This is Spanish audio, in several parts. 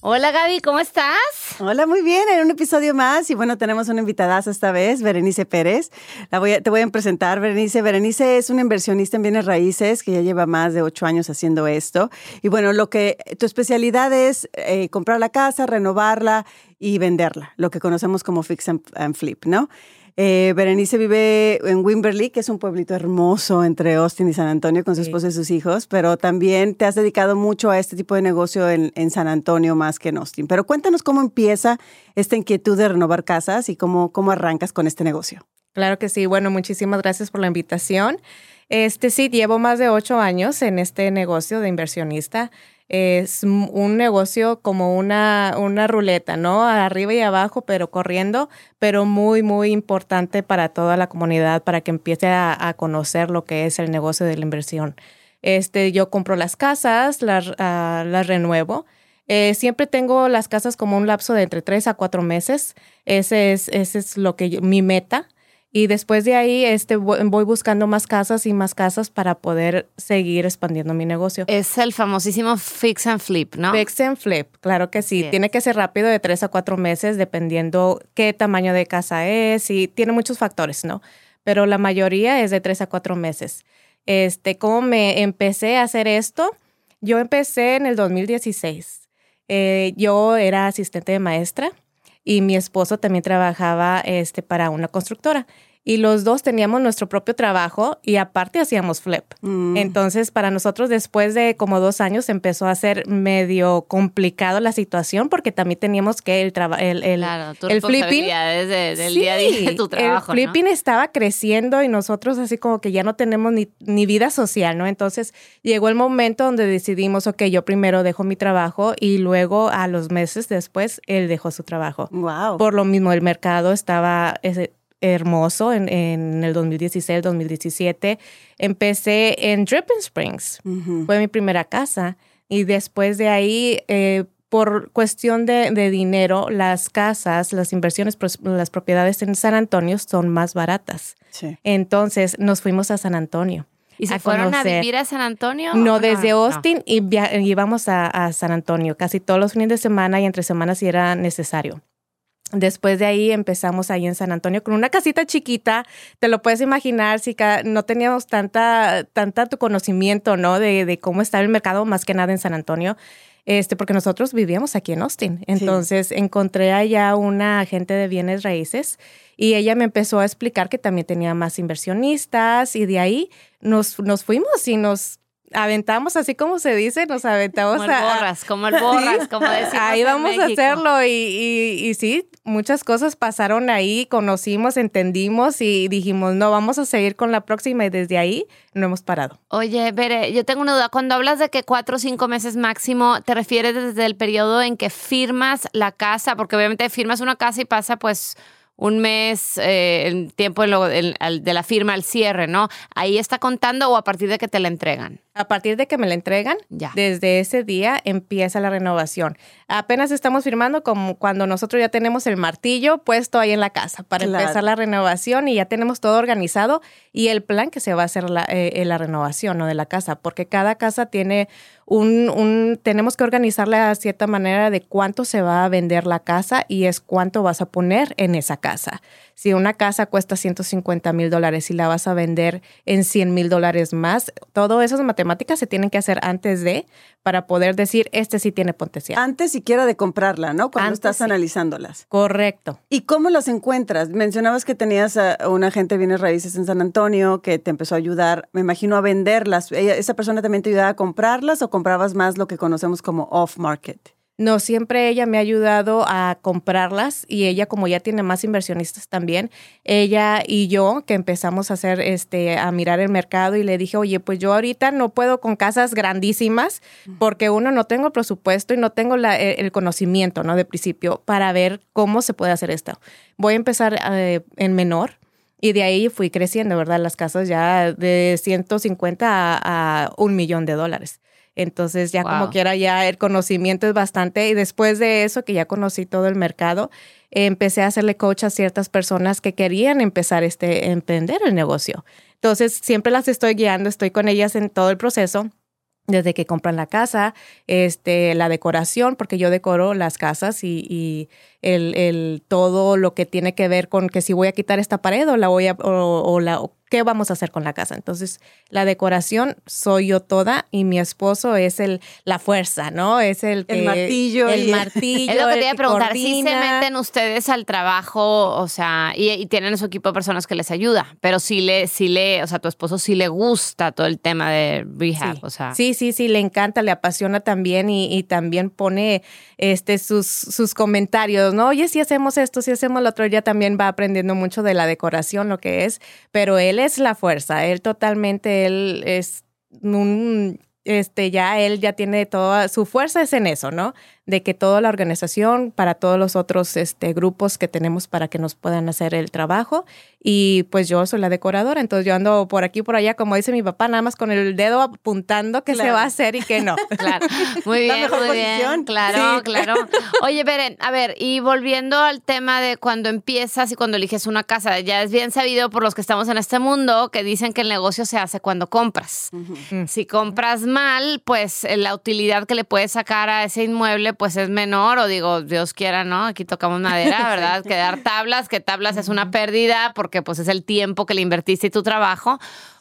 Hola Gaby, ¿cómo estás? Hola, muy bien, en un episodio más y bueno, tenemos una invitada esta vez, Berenice Pérez. La voy te voy a presentar, Berenice. Berenice es una inversionista en bienes raíces que ya lleva más de ocho años haciendo esto. Y bueno, lo que tu especialidad es eh, comprar la casa, renovarla y venderla, lo que conocemos como fix and flip, ¿no? Eh, Berenice vive en Wimberley, que es un pueblito hermoso entre Austin y San Antonio con su esposa y sus hijos, pero también te has dedicado mucho a este tipo de negocio en, San Antonio más que en Austin. Pero cuéntanos cómo empieza esta inquietud de renovar casas y cómo, cómo arrancas con este negocio. Claro que sí. Bueno, muchísimas gracias por la invitación. Este sí, llevo más de ocho años en este negocio de inversionista es un negocio como una, una ruleta, ¿no? Arriba y abajo, pero corriendo, pero muy, muy importante para toda la comunidad, para que empiece a, conocer lo que es el negocio de la inversión. Este, yo compro las casas, las, ah, las renuevo. Eh, siempre tengo las casas como un lapso de entre tres a cuatro meses. Ese es, ese es lo que mi meta. Y después de ahí este, voy buscando más casas y más casas para poder seguir expandiendo mi negocio. Es el famosísimo fix and flip, ¿no? Fix and flip, claro que sí. Tiene que ser rápido de tres a cuatro meses, dependiendo qué tamaño de casa es y tiene muchos factores, ¿no? Pero la mayoría es de tres a cuatro meses. Este, ¿Cómo me empecé a hacer esto? Yo empecé en el 2016. Eh, yo era asistente de maestra y mi esposo también trabajaba este, para una constructora y los dos teníamos nuestro propio trabajo y aparte hacíamos flip. Mm. Entonces, para nosotros después de como dos años empezó a ser medio complicado la situación porque también teníamos que el trabajo, el, el, el flipping. del día a día de tu trabajo. El flipping estaba creciendo y nosotros así como que ya no tenemos ni, ni vida social, ¿no? Entonces llegó el momento donde decidimos, ok, yo primero dejo mi trabajo y luego a los meses después él dejó su trabajo. Wow. Por lo mismo, el mercado estaba, hermoso en, en el 2016, 2017. Empecé en Dripping Springs, fue mi primera casa. Y después de ahí, eh, por cuestión de, dinero, las casas, las inversiones, las propiedades en San Antonio son más baratas. Entonces nos fuimos a San Antonio. ¿Y se fueron a vivir a San Antonio? No, desde Austin y íbamos a, a, San Antonio casi todos los fines de semana y entre semanas si era necesario. Después de ahí empezamos ahí en San Antonio con una casita chiquita, te lo puedes imaginar si no teníamos tanta, tanta tu conocimiento, ¿no? De, de, cómo está el mercado, más que nada en San Antonio, este, porque nosotros vivíamos aquí en Austin. Entonces encontré allá una agente de bienes raíces y ella me empezó a explicar que también tenía más inversionistas y de ahí nos, nos fuimos y nos aventamos así como se dice, nos aventamos como el borras, como el borras, como decimos Ahí vamos a hacerlo y, y, sí, muchas cosas pasaron ahí, conocimos, entendimos y dijimos, no, vamos a seguir con la próxima y desde ahí no hemos parado. Oye, Bere, yo tengo una duda. Cuando hablas de que cuatro o cinco meses máximo, ¿te refieres desde el periodo en que firmas la casa? Porque obviamente firmas una casa y pasa pues un mes, eh, el tiempo de, la firma al cierre, ¿no? Ahí está contando o a partir de que te la entregan. A partir de que me la entregan, ya. desde ese día empieza la renovación. Apenas estamos firmando como cuando nosotros ya tenemos el martillo puesto ahí en la casa para empezar la renovación y ya tenemos todo organizado y el plan que se va a hacer la, eh, la renovación ¿no? de la casa, porque cada casa tiene un, un, tenemos que organizarla de cierta manera de cuánto se va a vender la casa y es cuánto vas a poner en esa casa. Si una casa cuesta 150 mil dólares y la vas a vender en 100 mil dólares más, todas esas matemáticas se tienen que hacer antes de para poder decir, este sí tiene potencial. Antes siquiera de comprarla, ¿no? Cuando estás analizándolas. Correcto. ¿Y cómo las encuentras? Mencionabas que tenías a un agente de bienes raíces en San Antonio que te empezó a ayudar, me imagino, a venderlas. ¿Esa persona también te ayudaba a comprarlas o comprabas más lo que conocemos como off-market? No, siempre ella me ha ayudado a comprarlas y ella como ya tiene más inversionistas también, ella y yo que empezamos a hacer este a mirar el mercado y le dije, "Oye, pues yo ahorita no puedo con casas grandísimas porque uno no tengo presupuesto y no tengo e, el conocimiento, ¿no? De principio para ver cómo se puede hacer esto. Voy a empezar eh, en menor y de ahí fui creciendo, ¿verdad? Las casas ya de 150 a, a un millón de dólares. Entonces ya como quiera ya el conocimiento es bastante y después de eso que ya conocí todo el mercado, empecé a hacerle coach a ciertas personas que querían empezar este emprender el negocio. Entonces siempre las estoy guiando, estoy con ellas en todo el proceso desde que compran la casa, este, la decoración, porque yo decoro las casas y, el, el, todo lo que tiene que ver con que si voy a quitar esta pared o la voy a, o, la, ¿qué vamos a hacer con la casa? Entonces, la decoración soy yo toda y mi esposo es el la fuerza, ¿no? Es el el martillo. El martillo. Es lo que te iba a preguntar. Si se meten ustedes al trabajo, o sea, y, tienen en su equipo personas que les ayuda, pero sí le, sí le, o sea, tu esposo sí le gusta todo el tema de rehab, sí. o sea. Sí, sí, sí, le encanta, le apasiona también y, y también pone este sus, sus comentarios, ¿no? Oye, si hacemos esto, si hacemos lo otro, ya también va aprendiendo mucho de la decoración, lo que es, pero él es la fuerza, él totalmente, él es un, este, ya él ya tiene toda, su fuerza es en eso, ¿no? de que toda la organización, para todos los otros este, grupos que tenemos para que nos puedan hacer el trabajo. Y pues yo soy la decoradora, entonces yo ando por aquí, por allá, como dice mi papá, nada más con el dedo apuntando qué se va a hacer y qué no. claro, muy bien, muy bien. Claro, claro. Oye, Beren, a ver, y volviendo al tema de cuando empiezas y cuando eliges una casa, ya es bien sabido por los que estamos en este mundo que dicen que el negocio se hace cuando compras. Si compras mal, pues la utilidad que le puedes sacar a ese inmueble pues es menor o digo, Dios quiera, ¿no? Aquí tocamos madera, ¿verdad? Quedar tablas, que tablas es una pérdida porque pues es el tiempo que le invertiste y tu trabajo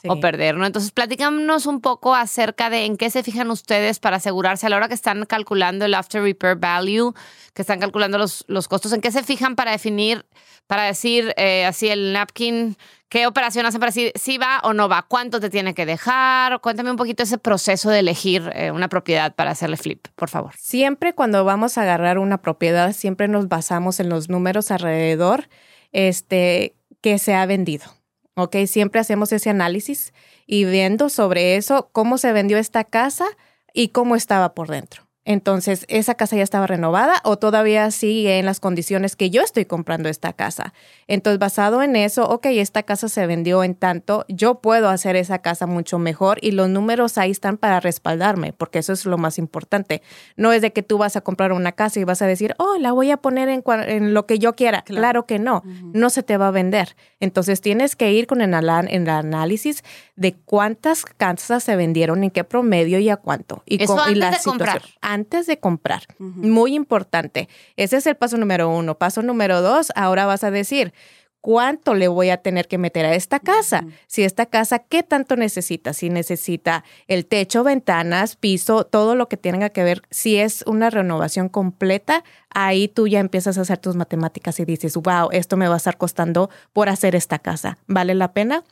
o perder, ¿no? Entonces, platícanos un poco acerca de en qué se fijan ustedes para asegurarse a la hora que están calculando el after repair value, que están calculando los, los costos, en qué se fijan para definir, para decir eh, así el napkin ¿Qué operación hacen para si va o no va? ¿Cuánto te tiene que dejar? Cuéntame un poquito ese proceso de elegir eh, una propiedad para hacerle flip, por favor. Siempre cuando vamos a agarrar una propiedad, siempre nos basamos en los números alrededor este, que se ha vendido. ¿Ok? Siempre hacemos ese análisis y viendo sobre eso cómo se vendió esta casa y cómo estaba por dentro. Entonces, ¿esa casa ya estaba renovada o todavía sigue en las condiciones que yo estoy comprando esta casa? Entonces, basado en eso, ok, esta casa se vendió en tanto, yo puedo hacer esa casa mucho mejor y los números ahí están para respaldarme, porque eso es lo más importante. No es de que tú vas a comprar una casa y vas a decir, oh, la voy a poner en, lo que yo quiera. Claro, que no, no se te va a vender. Entonces, tienes que ir con el, el análisis de cuántas casas se vendieron, en qué promedio y a cuánto. Y, eso antes de comprar antes de comprar. Muy importante. Ese es el paso número uno. Paso número dos, ahora vas a decir, ¿cuánto le voy a tener que meter a esta casa? Si esta casa, ¿qué tanto necesita? Si necesita el techo, ventanas, piso, todo lo que tenga que ver. Si es una renovación completa, ahí tú ya empiezas a hacer tus matemáticas y dices, wow, esto me va a estar costando por hacer esta casa. ¿Vale la pena?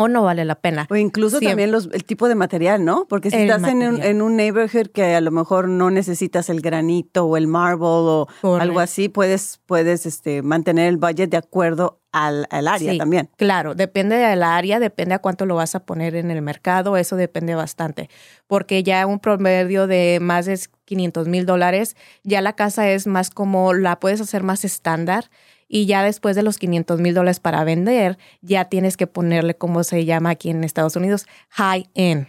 O no vale la pena. O incluso también los, el tipo de material, ¿no? Porque si estás en un, en un, neighborhood que a lo mejor no necesitas el granito o el marble o algo así, puedes, puedes este, mantener el budget de acuerdo al, al área también. Claro, depende del área, depende a cuánto lo vas a poner en el mercado, eso depende bastante. Porque ya un promedio de más de 500 mil dólares, ya la casa es más como, la puedes hacer más estándar y ya después de los 500 mil dólares para vender, ya tienes que ponerle, como se llama aquí en Estados Unidos, high end.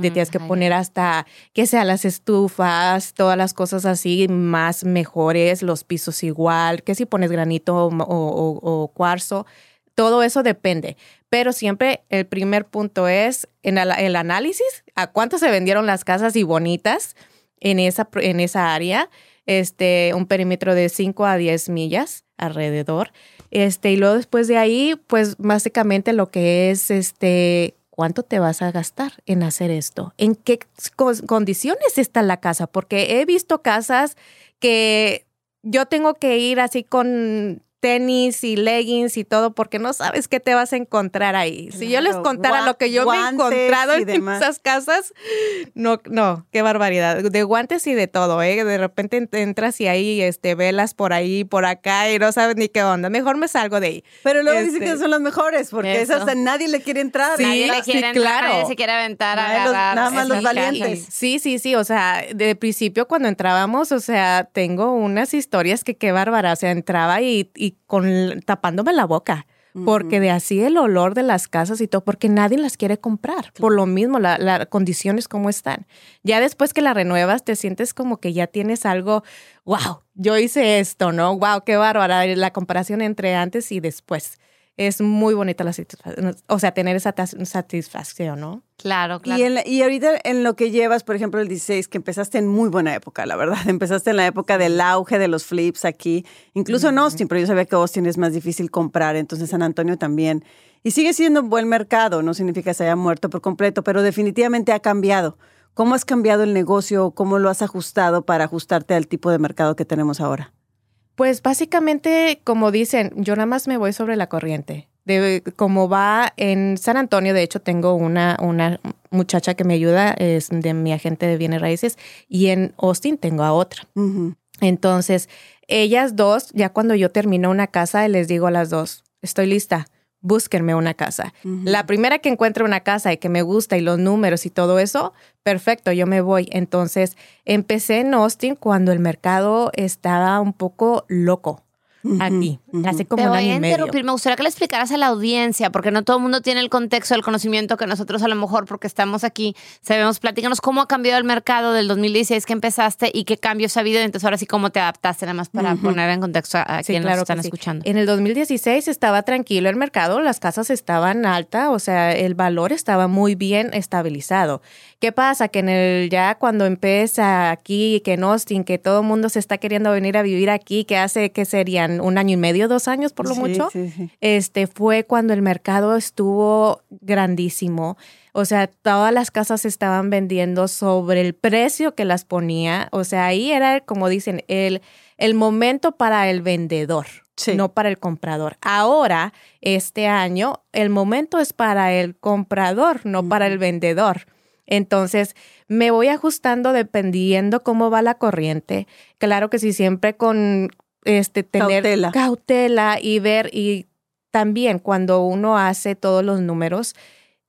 Te tienes que poner hasta que sean las estufas, todas las cosas así más mejores, los pisos igual, que si pones granito o, cuarzo. Todo eso depende, pero siempre el primer punto es en el, análisis, a cuánto se vendieron las casas y bonitas en esa, en esa área, este, un perímetro de 5 a 10 millas alrededor. Este, y luego después de ahí, pues básicamente lo que es este ¿cuánto te vas a gastar en hacer esto? ¿En qué condiciones está la casa? Porque he visto casas que yo tengo que ir así con tenis y leggings y todo porque no sabes qué te vas a encontrar ahí. si yo les contara lo que yo me he encontrado en esas casas, no, no, qué barbaridad. De guantes y de todo, ¿eh? De repente entras y ahí este, velas por ahí, por acá y no sabes ni qué onda. Mejor me salgo de ahí. Pero luego dicen que este, son las mejores porque esas a nadie le quiere entrar. Sí, nadie le quiere claro. Nadie se quiere aventar a agarrar. nada más los valientes. Sí, sí, sí. O sea, de principio cuando entrábamos, o sea, tengo unas historias que qué bárbara. O sea, entraba y con tapándome la boca. Porque de así el olor de las casas y todo, porque nadie las quiere comprar. Por lo mismo, las la condiciones como están. Ya después que la renuevas, te sientes como que ya tienes algo, wow, yo hice esto, ¿no? Wow, qué bárbara la comparación entre antes y después es muy bonita la satisfacción, o sea, tener esa satisfacción, ¿no? Claro, claro. Y, y, ahorita en lo que llevas, por ejemplo, el 16, que empezaste en muy buena época, la verdad. Empezaste en la época del auge de los flips aquí, incluso en Austin, pero yo sabía que Austin es más difícil comprar, entonces San Antonio también. Y sigue siendo un buen mercado, no significa que se haya muerto por completo, pero definitivamente ha cambiado. ¿Cómo has cambiado el negocio? ¿Cómo lo has ajustado para ajustarte al tipo de mercado que tenemos ahora? Pues básicamente, como dicen, yo nada más me voy sobre la corriente. De como va en San Antonio, de hecho, tengo una, una muchacha que me ayuda, es de mi agente de bienes raíces, y en Austin tengo a otra. Entonces, ellas dos, ya cuando yo termino una casa, les digo a las dos, estoy lista, búsquenme una casa. La primera que encuentre una casa y que me gusta y los números y todo eso, perfecto, yo me voy. Entonces, empecé en Austin cuando el mercado estaba un poco loco aquí, hace como un año y medio. Me gustaría que le explicaras a la audiencia, porque no todo el mundo tiene el contexto, el conocimiento que nosotros a lo mejor, porque estamos aquí, sabemos, platícanos cómo ha cambiado el mercado del 2016 que empezaste y qué cambios ha habido, entonces ahora sí cómo te adaptaste, nada más para poner en contexto a, quienes nos están escuchando. En el 2016 estaba tranquilo el mercado, las casas estaban altas, o sea, el valor estaba muy bien estabilizado. ¿Qué pasa? Que en el ya cuando empieza aquí, que en Austin, que todo el mundo se está queriendo venir a vivir aquí, que hace que serían un año y medio, dos años por lo mucho, este fue cuando el mercado estuvo grandísimo. O sea, todas las casas estaban vendiendo sobre el precio que las ponía. O sea, ahí era, como dicen, el, el momento para el vendedor. no para el comprador. Ahora, este año, el momento es para el comprador, no para el vendedor. Entonces, me voy ajustando dependiendo cómo va la corriente. Claro que sí, siempre con este tener cautela, y ver y también cuando uno hace todos los números,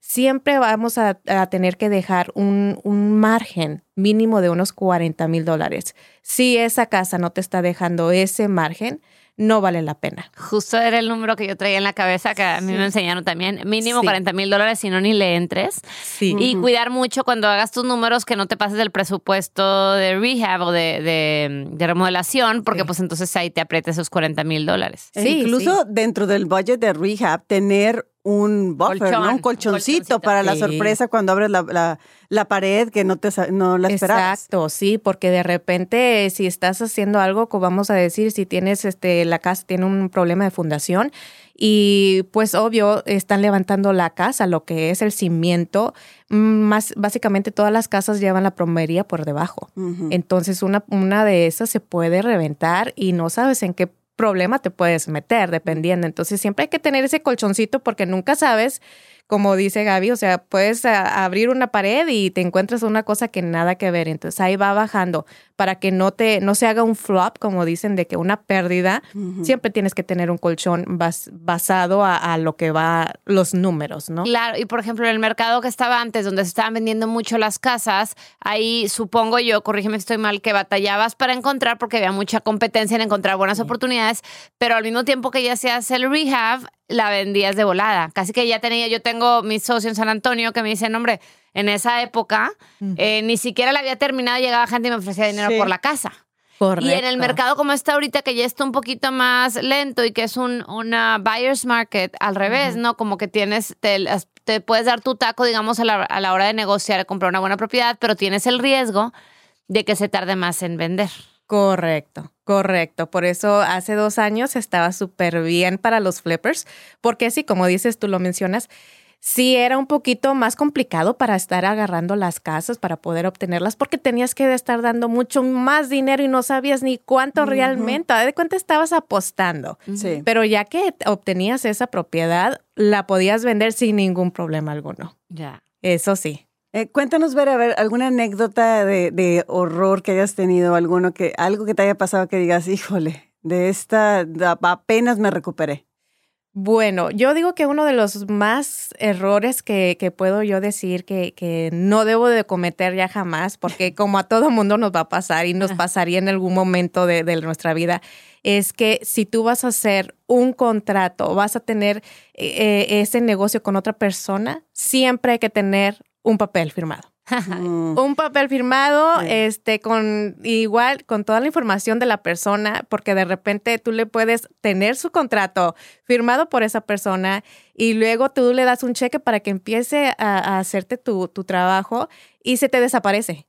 siempre vamos a, tener que dejar un, un, margen mínimo de unos 40 mil dólares. Si esa casa no te está dejando ese margen, no vale la pena. Justo era el número que yo traía en la cabeza, que a mí me enseñaron también, mínimo 40 mil dólares, si no ni le entres. Sí. Y cuidar mucho cuando hagas tus números que no te pases del presupuesto de rehab o de, remodelación, porque pues entonces ahí te aprieta esos 40 mil dólares. E sí, incluso dentro del budget de rehab, tener un buffer, un colchoncito, para la sorpresa cuando abres la, la, pared que no te no la esperabas. Exacto, sí, porque de repente si estás haciendo algo, como vamos a decir, si tienes este la casa tiene un problema de fundación y pues obvio están levantando la casa, lo que es el cimiento, más básicamente todas las casas llevan la plomería por debajo. Entonces una una de esas se puede reventar y no sabes en qué problema te puedes meter, dependiendo. Entonces siempre hay que tener ese colchoncito porque nunca sabes como dice Gaby, o sea, puedes abrir una pared y te encuentras una cosa que nada que ver. Entonces ahí va bajando para que no te no se haga un flop, como dicen, de que una pérdida. Siempre tienes que tener un colchón basado a, lo que va los números, ¿no? Claro, y por ejemplo, en el mercado que estaba antes, donde se estaban vendiendo mucho las casas, ahí supongo yo, corrígeme si estoy mal, que batallabas para encontrar porque había mucha competencia en encontrar buenas oportunidades, pero al mismo tiempo que ya se hace el rehab, la vendías de volada. Casi que ya tenía, yo tengo mi socio en San Antonio que me dicen, hombre, en esa época eh, ni siquiera la había terminado, llegaba gente y me ofrecía dinero por la casa. Y en el mercado como está ahorita, que ya está un poquito más lento y que es un una buyer's market, al revés, ¿no? Como que tienes, te, te, puedes dar tu taco, digamos, a la, a la hora de negociar, comprar una buena propiedad, pero tienes el riesgo de que se tarde más en vender. Correcto, correcto. Por eso hace dos años estaba súper bien para los flippers, porque sí, como dices, tú lo mencionas, sí era un poquito más complicado para estar agarrando las casas, para poder obtenerlas, porque tenías que estar dando mucho más dinero y no sabías ni cuánto realmente, de cuánto estabas apostando. Sí. Pero ya que obtenías esa propiedad, la podías vender sin ningún problema alguno. Ya. Eso sí. Eh, cuéntanos, Vera, a ver, alguna anécdota de, de horror que hayas tenido, alguno que, algo que te haya pasado que digas, híjole, de esta apenas me recuperé. Bueno, yo digo que uno de los más errores que, que puedo yo decir que, que no debo de cometer ya jamás, porque como a todo mundo nos va a pasar y nos pasaría en algún momento de, de nuestra vida, es que si tú vas a hacer un contrato, vas a tener eh, eh, ese negocio con otra persona, siempre hay que tener un papel firmado. Un papel firmado, Sí. este, con igual, con toda la información de la persona, porque de repente tú le puedes tener su contrato firmado por esa persona y luego tú le das un cheque para que empiece a, a hacerte tu, tu trabajo y se te desaparece.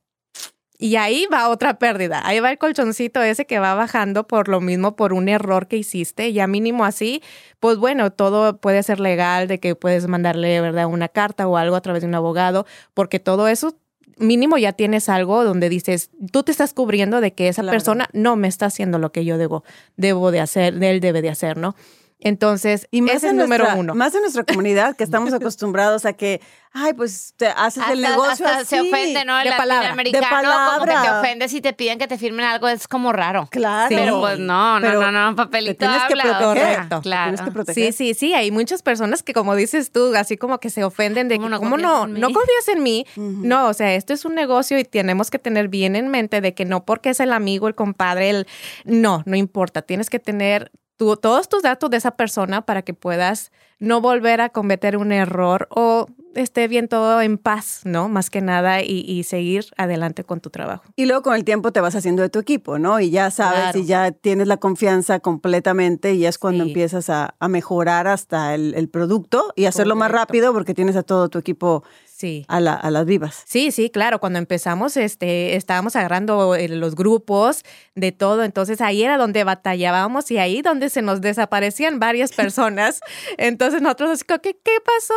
Y ahí va otra pérdida. Ahí va el colchoncito ese que va bajando por lo mismo, por un error que hiciste. Ya mínimo así, pues bueno, todo puede ser legal, de que puedes mandarle, ¿verdad?, una carta o algo a través de un abogado, porque todo eso mínimo ya tienes algo donde dices, tú te estás cubriendo de que esa Claro. persona no me está haciendo lo que yo debo, debo de hacer, él debe de hacer, ¿no? Entonces, Y más ese es en el número nuestra- uno. Más en nuestra comunidad, que estamos acostumbrados a que, ay, pues te haces el negocio hasta así. se ofende, ¿no? El de palabra, latinoamericano de como que te palabra. ofende si te piden que te firmen algo, es como raro. Claro. Sí. Pero pues no, no, Pero no, no, papelito tienes que proteger. o sea, Correcto. Claro. Tienes que proteger. Sí, sí, sí, hay muchas personas que como dices tú, así como que se ofenden de ¿Cómo que, no ¿cómo no? No confías en mí. No, o sea, esto es un negocio y tenemos que tener bien en mente de que no porque es el amigo, el compadre, el... No, no importa. Tienes que tener tu- todos tus datos de esa persona para que puedas no volver a cometer un error o esté bien todo en paz, ¿no? Más que nada y, y seguir adelante con tu trabajo. Y luego con el tiempo te vas haciendo de tu equipo, ¿no? Y ya sabes Claro. y ya tienes la confianza completamente y ya es cuando Sí. empiezas a, a mejorar hasta el, el producto y hacerlo más rápido porque tienes a todo tu equipo Sí. a, la- a las vivas. Sí, sí, claro. Cuando empezamos, este, estábamos agarrando eh, los grupos de todo. Entonces ahí era donde batallábamos y ahí donde se nos desaparecían varias personas. Entonces nosotros así ¿qué, qué pasó?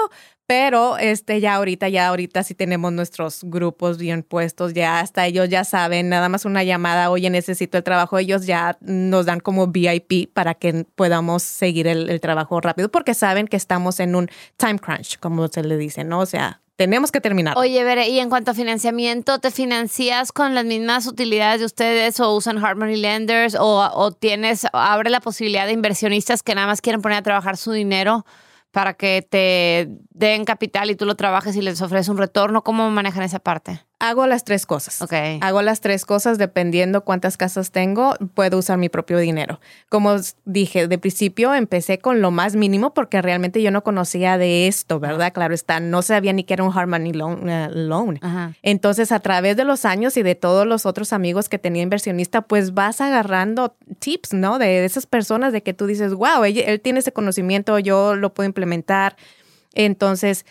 Pero este, ya ahorita, ya ahorita sí tenemos nuestros grupos bien puestos, ya hasta ellos ya saben, nada más una llamada, oye, necesito el trabajo, ellos ya nos dan como VIP para que podamos seguir el, el trabajo rápido, porque saben que estamos en un time crunch, como se le dice, ¿no? O sea, tenemos que terminar. Oye, Bere, y en cuanto a financiamiento, ¿te financias con las mismas utilidades de ustedes o usan hard money lenders o, o tienes, abre la posibilidad de inversionistas que nada más quieren poner a trabajar su dinero para que te den capital y tú lo trabajes y les ofreces un retorno? ¿Cómo manejan esa parte? Hago las tres cosas. Ok. Hago las tres cosas dependiendo cuántas casas tengo, puedo usar mi propio dinero. Como dije, de principio empecé con lo más mínimo porque realmente yo no conocía de esto, ¿verdad? Claro está, no sabía ni que era un hard money loan. eh, loan. Ajá. Entonces, a través de los años y de todos los otros amigos que tenía inversionista, pues vas agarrando tips, ¿no? De esas personas de que tú dices, wow, él, él tiene ese conocimiento, yo lo puedo implementar. Entonces,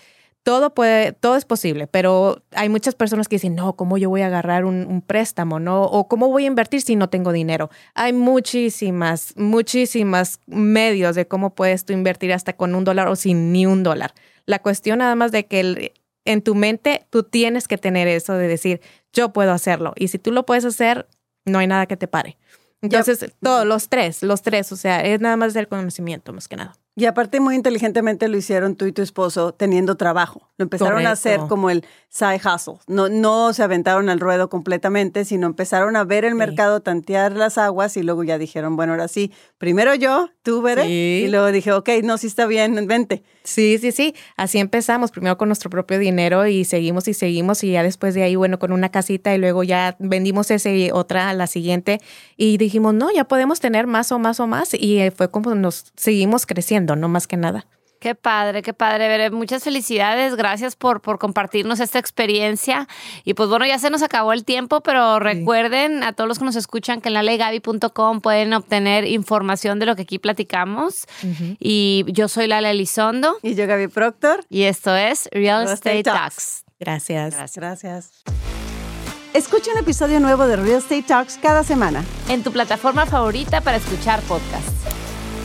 todo puede, todo es posible, pero hay muchas personas que dicen, no, ¿cómo yo voy a agarrar un, un préstamo? ¿No? O ¿cómo voy a invertir si no tengo dinero? Hay muchísimas, muchísimas medios de cómo puedes tú invertir hasta con un dólar o sin ni un dólar. La cuestión nada más de que el- en tu mente tú tienes que tener eso de decir, yo puedo hacerlo. Y si tú lo puedes hacer, no hay nada que te pare. Entonces, todos los tres, los tres, o sea, es nada más del conocimiento, más que nada. Y aparte muy inteligentemente lo hicieron tú y tu esposo teniendo trabajo. Lo empezaron a hacer como el side hustle. No, no se aventaron al ruedo completamente, sino empezaron a ver el Sí. mercado, tantear las aguas y luego ya dijeron, bueno, ahora sí, primero yo, tú. Sí. Y luego dije, ok, no, sí está bien, vente. Sí, sí, sí. Así empezamos, primero con nuestro propio dinero y seguimos y seguimos y ya después de ahí, bueno, con una casita y luego ya vendimos ese y otra a la siguiente y dijimos, no, ya podemos tener más o más o más y eh, fue como nos seguimos creciendo, no más que nada. Qué padre, qué padre, Bere. Muchas felicidades. Gracias por, por compartirnos esta experiencia. Y pues bueno, ya se nos acabó el tiempo, pero recuerden a todos los que nos escuchan que en lalegaby.com pueden obtener información de lo que aquí platicamos. Y yo soy Lala Elizondo Y yo, Gaby Proctor. y esto es Real Real Estate Estate Talks. Gracias. Gracias. Escucha un episodio nuevo de Real Estate Talks cada semana. En tu plataforma favorita para escuchar podcasts.